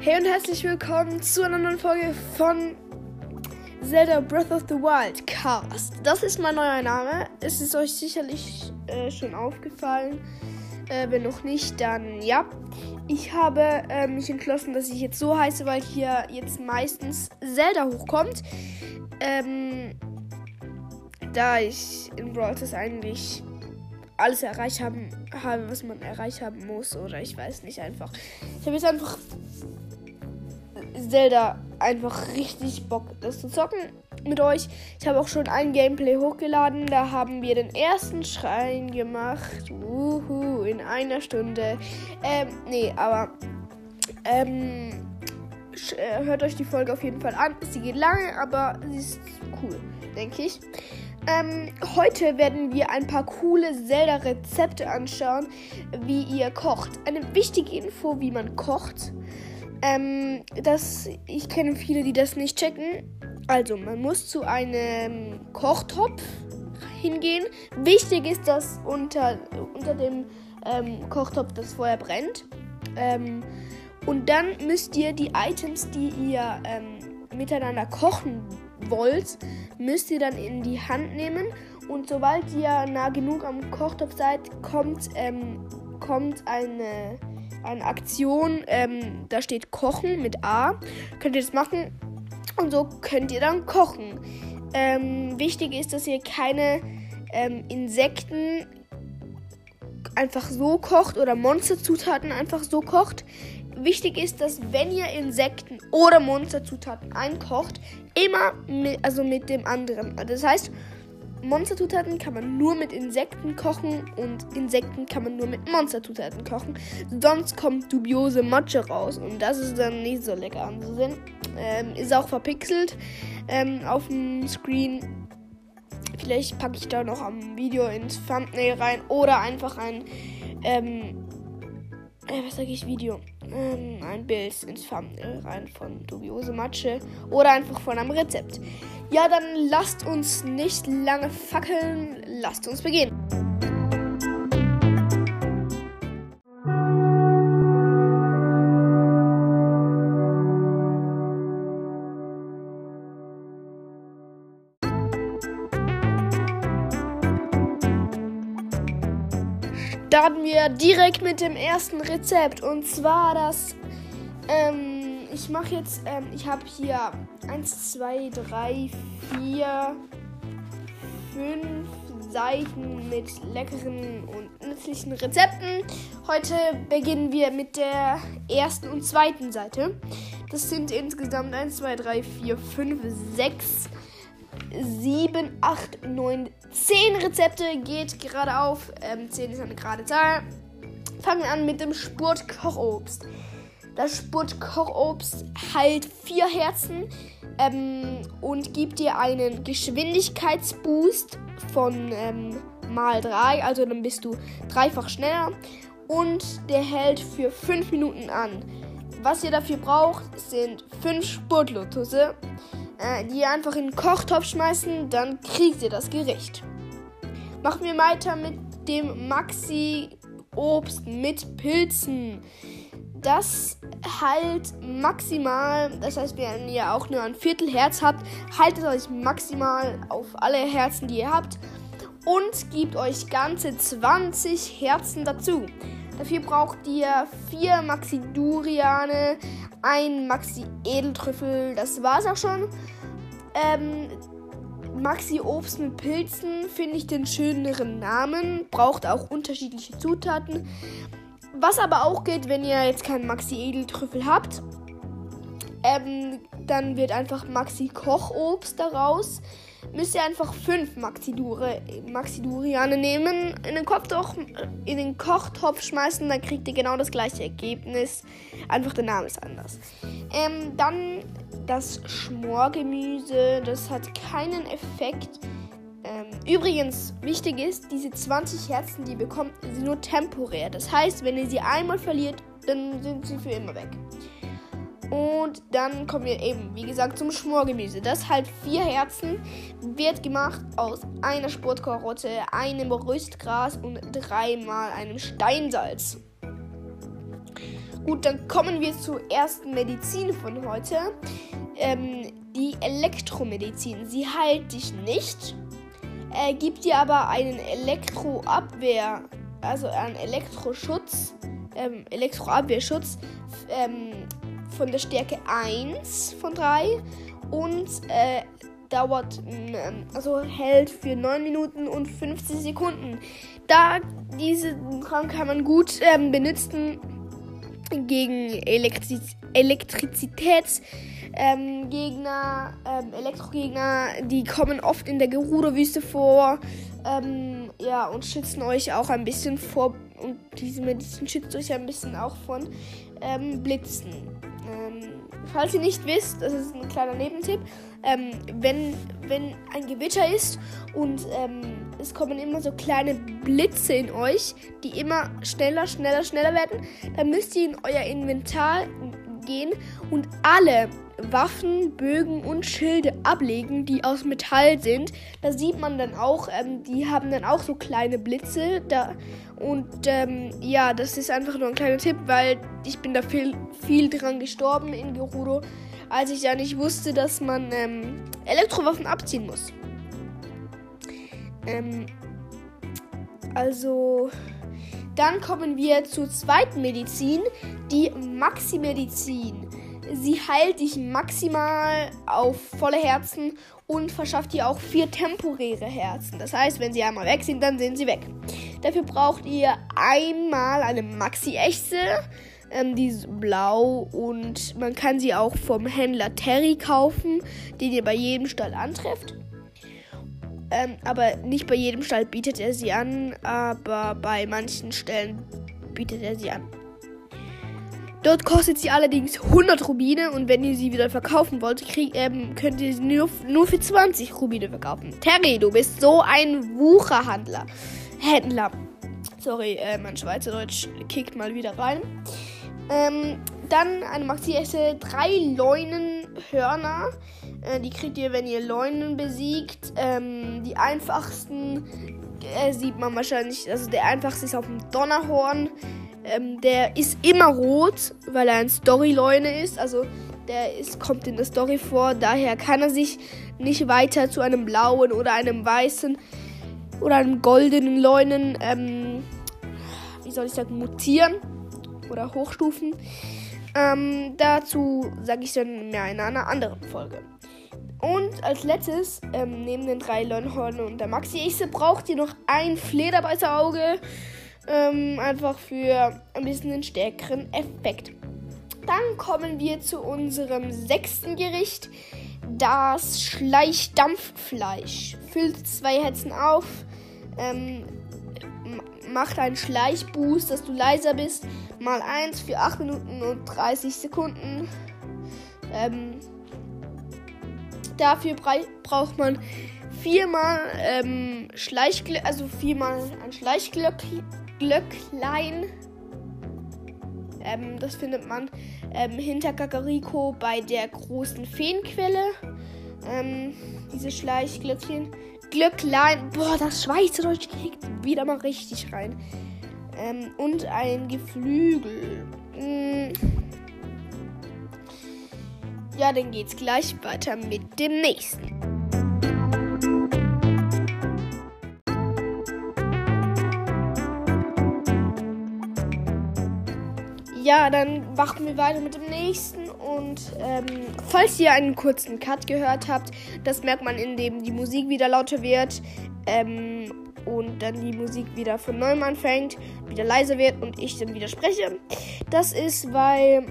Hey und herzlich willkommen zu einer neuen Folge von Zelda Breath of the Wild Cast. Das ist mein neuer Name. Es ist euch sicherlich äh, schon aufgefallen. Äh, wenn noch nicht, dann ja. Ich habe äh, mich entschlossen, dass ich jetzt so heiße, weil hier jetzt meistens Zelda hochkommt. Ähm, da ich in Brawl Stars eigentlich alles erreicht haben, habe, was man erreicht haben muss. Oder ich weiß nicht einfach. Ich habe jetzt einfach Zelda einfach richtig Bock, das zu zocken mit euch. Ich habe auch schon ein Gameplay hochgeladen. Da haben wir den ersten Schrein gemacht. Wuhu, in einer Stunde. Ähm, nee, aber ähm, äh, hört euch die Folge auf jeden Fall an. Sie geht lange, aber sie ist cool, denke ich. Ähm, heute werden wir ein paar coole Zelda-Rezepte anschauen, wie ihr kocht. Eine wichtige Info, wie man kocht. Ähm, das, ich kenne viele, die das nicht checken. Also, man muss zu einem Kochtopf hingehen. Wichtig ist, dass unter, unter dem ähm, Kochtopf das Feuer brennt. Ähm, und dann müsst ihr die Items, die ihr ähm, miteinander kochen wollt, müsst ihr dann in die Hand nehmen. Und sobald ihr nah genug am Kochtopf seid, kommt, ähm, kommt eine eine Aktion, ähm, da steht Kochen mit A. Könnt ihr das machen und so könnt ihr dann kochen. Ähm, wichtig ist, dass ihr keine ähm, Insekten einfach so kocht oder Monsterzutaten einfach so kocht. Wichtig ist, dass wenn ihr Insekten oder Monsterzutaten einkocht, immer mit, also mit dem anderen. Das heißt, Monsterzutaten kann man nur mit Insekten kochen und Insekten kann man nur mit Monsterzutaten kochen. Sonst kommt dubiose Motsche raus und das ist dann nicht so lecker anzusehen. Ähm, ist auch verpixelt ähm, auf dem Screen. Vielleicht packe ich da noch am Video ins Thumbnail rein oder einfach ein, ähm, äh, was sage ich, Video, ähm, ein Bild ins Thumbnail rein von dubiose Matsche oder einfach von einem Rezept. Ja, dann lasst uns nicht lange fackeln. Lasst uns beginnen. Starten wir direkt mit dem ersten Rezept und zwar das ähm, ich mache jetzt, ähm, ich habe hier 1, 2, 3, 4, 5 Seiten mit leckeren und nützlichen Rezepten. Heute beginnen wir mit der ersten und zweiten Seite. Das sind insgesamt 1, 2, 3, 4, 5, 6, 7, 8, 9, 10 Rezepte. Geht gerade auf. Ähm, 10 ist eine gerade Zahl. Fangen wir an mit dem Spurtkochobst. Das Spurt-Kochobst heilt vier Herzen ähm, und gibt dir einen Geschwindigkeitsboost von ähm, mal 3. Also dann bist du dreifach schneller. Und der hält für 5 Minuten an. Was ihr dafür braucht, sind 5 Spurtlotusse, äh, die einfach in den Kochtopf schmeißen. Dann kriegt ihr das Gericht. Machen wir weiter mit dem Maxi-Obst mit Pilzen das halt maximal, das heißt, wenn ihr auch nur ein Viertel Herz habt, haltet euch maximal auf alle Herzen, die ihr habt und gebt euch ganze 20 Herzen dazu. Dafür braucht ihr vier Maxi Duriane, ein Maxi Edeltrüffel, das war's auch schon. Ähm, Maxi Obst mit Pilzen finde ich den schöneren Namen, braucht auch unterschiedliche Zutaten. Was aber auch geht, wenn ihr jetzt keinen Maxi Edeltrüffel habt, ähm, dann wird einfach Maxi Kochobst daraus. Müsst ihr einfach fünf Maxi, Dure, Maxi Duriane nehmen, in den, Kochtopf, in den Kochtopf schmeißen, dann kriegt ihr genau das gleiche Ergebnis. Einfach der Name ist anders. Ähm, dann das Schmorgemüse, das hat keinen Effekt ähm, übrigens, wichtig ist, diese 20 Herzen, die ihr bekommt, sind nur temporär. Das heißt, wenn ihr sie einmal verliert, dann sind sie für immer weg. Und dann kommen wir eben, wie gesagt, zum Schmorgemüse. Das halt vier Herzen wird gemacht aus einer Sportkarotte, einem Rüstgras und dreimal einem Steinsalz. Gut, dann kommen wir zur ersten Medizin von heute. Ähm, die Elektromedizin. Sie heilt dich nicht, äh, gibt dir aber einen Elektroabwehr, also einen Elektroschutz, ähm, Elektroabwehrschutz ähm, von der Stärke 1 von 3 und äh, dauert, ähm, also hält für 9 Minuten und 50 Sekunden. Da diese Trank kann man gut ähm, benutzen gegen Elektriz Elektrizitätsgegner, ähm, Elektrogegner, die kommen oft in der Gerudo-Wüste vor. Ähm, ja, und schützen euch auch ein bisschen vor. Und diese Medizin schützt euch ein bisschen auch von ähm, Blitzen. Ähm, falls ihr nicht wisst, das ist ein kleiner Nebentipp, ähm, wenn, wenn ein Gewitter ist und ähm, es kommen immer so kleine Blitze in euch, die immer schneller, schneller, schneller werden, dann müsst ihr in euer Inventar gehen und alle Waffen, Bögen und Schilde ablegen, die aus Metall sind. Da sieht man dann auch, ähm, die haben dann auch so kleine Blitze. Da, und ähm, ja, das ist einfach nur ein kleiner Tipp, weil ich bin da viel, viel dran gestorben in Gerudo, als ich ja nicht wusste, dass man ähm, Elektrowaffen abziehen muss. Ähm, also, dann kommen wir zur zweiten Medizin, die Maxi-Medizin. Sie heilt dich maximal auf volle Herzen und verschafft dir auch vier temporäre Herzen. Das heißt, wenn sie einmal weg sind, dann sind sie weg. Dafür braucht ihr einmal eine Maxi-Echse. Ähm, die ist blau und man kann sie auch vom Händler Terry kaufen, den ihr bei jedem Stall antrefft. Ähm, aber nicht bei jedem Stall bietet er sie an, aber bei manchen Stellen bietet er sie an. Dort kostet sie allerdings 100 Rubine und wenn ihr sie wieder verkaufen wollt, krieg, ähm, könnt ihr sie nur, nur für 20 Rubine verkaufen. Terry, du bist so ein Wucherhandler. Händler. Sorry, äh, mein Schweizerdeutsch kickt mal wieder rein. Ähm, dann eine Maxi-Esse, drei Leunenhörner. Äh, die kriegt ihr, wenn ihr Leunen besiegt. Ähm, die einfachsten äh, sieht man wahrscheinlich, also der einfachste ist auf dem Donnerhorn. Ähm, der ist immer rot, weil er ein Story-Leune ist. Also der ist, kommt in der Story vor. Daher kann er sich nicht weiter zu einem blauen oder einem weißen oder einem goldenen Leunen, ähm, wie soll ich sagen, mutieren oder hochstufen. Ähm, dazu sage ich dann mehr in einer anderen Folge. Und als letztes, ähm, neben den drei Longhorn und der Maxi-Echse, braucht ihr noch ein Flederbeißerauge. Ähm, einfach für ein bisschen den stärkeren Effekt. Dann kommen wir zu unserem sechsten Gericht. Das Schleichdampffleisch. Füllt zwei Herzen auf. Ähm, macht einen Schleichboost, dass du leiser bist. Mal 1 für 8 Minuten und 30 Sekunden. Ähm, Dafür braucht man viermal ähm, Schleichglöcklein, also viermal ein Schleichglöcklein. Ähm, das findet man ähm, hinter Kakariko bei der großen Feenquelle. Ähm, diese Schleichglöckchen. Glöcklein. Boah, das Schweizerdeutsch kriegt wieder mal richtig rein. Ähm, und ein Geflügel. Mm. Ja, dann geht's gleich weiter mit dem nächsten. Ja, dann machen wir weiter mit dem nächsten. Und ähm, falls ihr einen kurzen Cut gehört habt, das merkt man, indem die Musik wieder lauter wird ähm, und dann die Musik wieder von neuem anfängt, wieder leiser wird und ich dann wieder spreche. Das ist, weil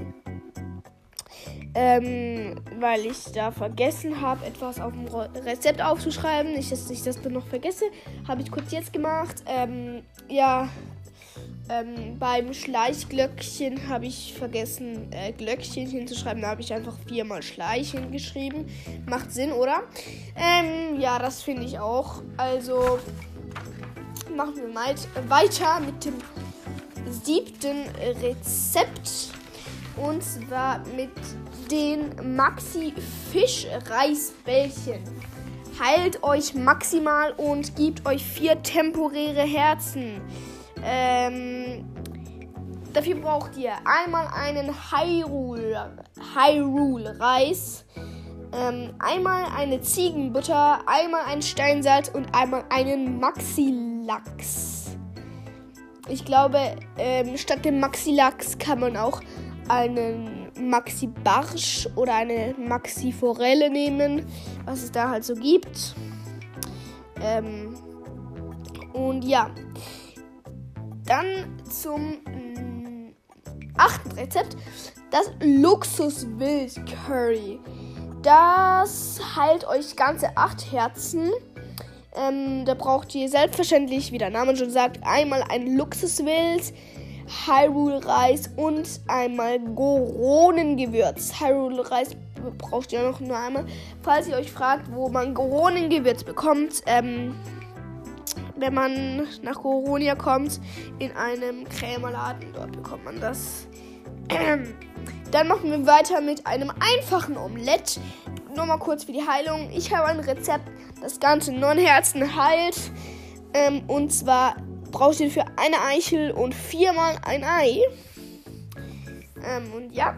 ähm, weil ich da vergessen habe, etwas auf dem Rezept aufzuschreiben. Nicht, dass ich das dann noch vergesse. Habe ich kurz jetzt gemacht. Ähm, ja, ähm, beim Schleichglöckchen habe ich vergessen, äh, Glöckchen hinzuschreiben. Da habe ich einfach viermal Schleichen geschrieben. Macht Sinn, oder? Ähm, ja, das finde ich auch. Also machen wir mal weiter mit dem siebten Rezept. Und zwar mit den Maxi Fisch Reisbällchen. Heilt euch maximal und gibt euch vier temporäre Herzen. Ähm, dafür braucht ihr einmal einen Hyrule, Hyrule Reis, ähm, einmal eine Ziegenbutter, einmal ein Steinsalz und einmal einen Maxi-Lachs. Ich glaube, ähm, statt dem Maxi-Lachs kann man auch einen Maxi Barsch oder eine Maxi Forelle nehmen, was es da halt so gibt. Ähm, und ja, dann zum mm, achten Rezept, das Luxus Wild Curry. Das heilt euch ganze acht Herzen. Ähm, da braucht ihr selbstverständlich, wie der Name schon sagt, einmal ein Luxuswild, Hyrule-Reis und einmal Goronengewürz. Hyrule-Reis braucht ihr noch nur einmal. Falls ihr euch fragt, wo man Goronengewürz bekommt, ähm, wenn man nach Goronia kommt, in einem Krämerladen, dort bekommt man das. Dann machen wir weiter mit einem einfachen Omelett. Nur mal kurz für die Heilung. Ich habe ein Rezept, das Ganze neun Herzen heilt. Ähm, und zwar braucht ihr für eine Eichel und viermal ein Ei. Ähm, und ja.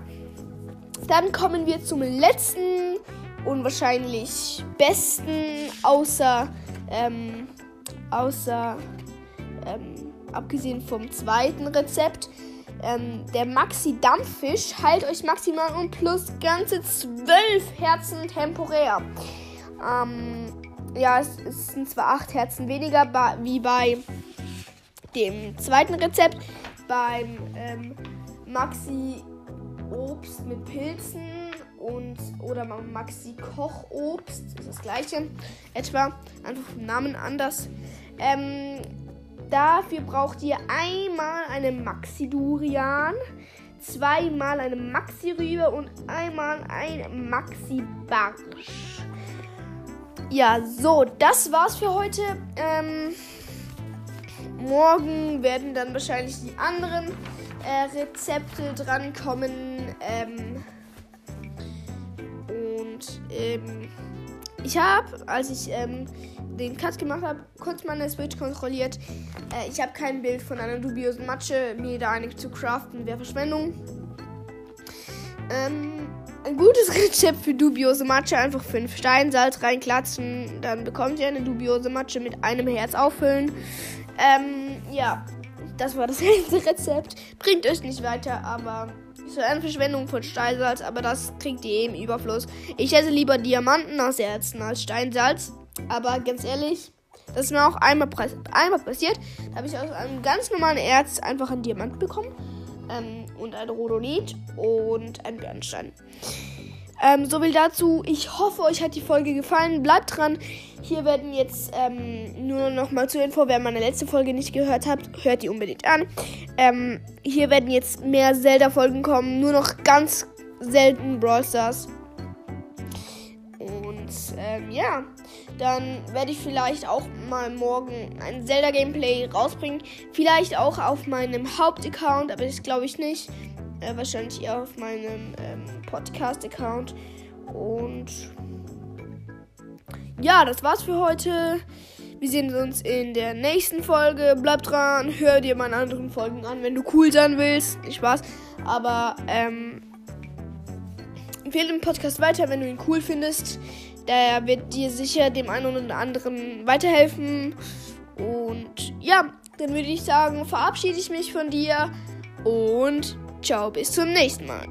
Dann kommen wir zum letzten und wahrscheinlich besten, außer, ähm, außer, ähm, abgesehen vom zweiten Rezept. Ähm, der Maxi Dampffisch heilt euch maximal um plus ganze 12 Herzen temporär. Ähm, ja, es, es, sind zwar 8 Herzen weniger wie bei dem zweiten Rezept. Beim ähm, Maxi Obst mit Pilzen und oder Maxi Kochobst ist das gleiche. Etwa einfach vom Namen anders. Ähm, Dafür braucht ihr einmal eine Maxi-Durian, zweimal eine Maxi-Rübe und einmal ein Maxi-Barsch. Ja, so, das war's für heute. Ähm, morgen werden dann wahrscheinlich die anderen äh, Rezepte drankommen. Ähm, und ähm, ich habe, als ich ähm, den Cut gemacht habe, kurz meine Switch kontrolliert. Äh, ich habe kein Bild von einer dubiosen Matsche. Mir da einig zu craften wäre Verschwendung. Ähm, ein gutes Rezept für dubiose Matsche. Einfach 5 Steinsalz reinklatschen. Dann bekommt ihr eine dubiose Matsche mit einem Herz auffüllen. Ähm, ja. Das war das letzte Rezept. Bringt euch nicht weiter, aber ist eine Verschwendung von Steinsalz, aber das kriegt ihr im Überfluss. Ich esse lieber Diamanten aus Herzen als Steinsalz. Aber ganz ehrlich, das ist mir auch einmal, einmal passiert. Da habe ich aus einem ganz normalen Erz einfach einen Diamant bekommen. Ähm, und ein Rhodonit und ein Bernstein. Ähm, so viel dazu. Ich hoffe, euch hat die Folge gefallen. Bleibt dran. Hier werden jetzt ähm, nur noch mal zur Info, wer meine letzte Folge nicht gehört hat, hört die unbedingt an. Ähm, hier werden jetzt mehr Zelda-Folgen kommen. Nur noch ganz selten Brawl Stars. Und ähm, ja dann werde ich vielleicht auch mal morgen ein Zelda-Gameplay rausbringen. Vielleicht auch auf meinem Hauptaccount, aber das glaube ich nicht. Äh, wahrscheinlich eher auf meinem ähm, Podcast-Account. Und ja, das war's für heute. Wir sehen uns in der nächsten Folge. Bleibt dran, hör dir meine anderen Folgen an, wenn du cool sein willst. Nicht Spaß. Aber ähm, empfehle den Podcast weiter, wenn du ihn cool findest. Der wird dir sicher dem einen oder anderen weiterhelfen. Und ja, dann würde ich sagen, verabschiede ich mich von dir und ciao, bis zum nächsten Mal.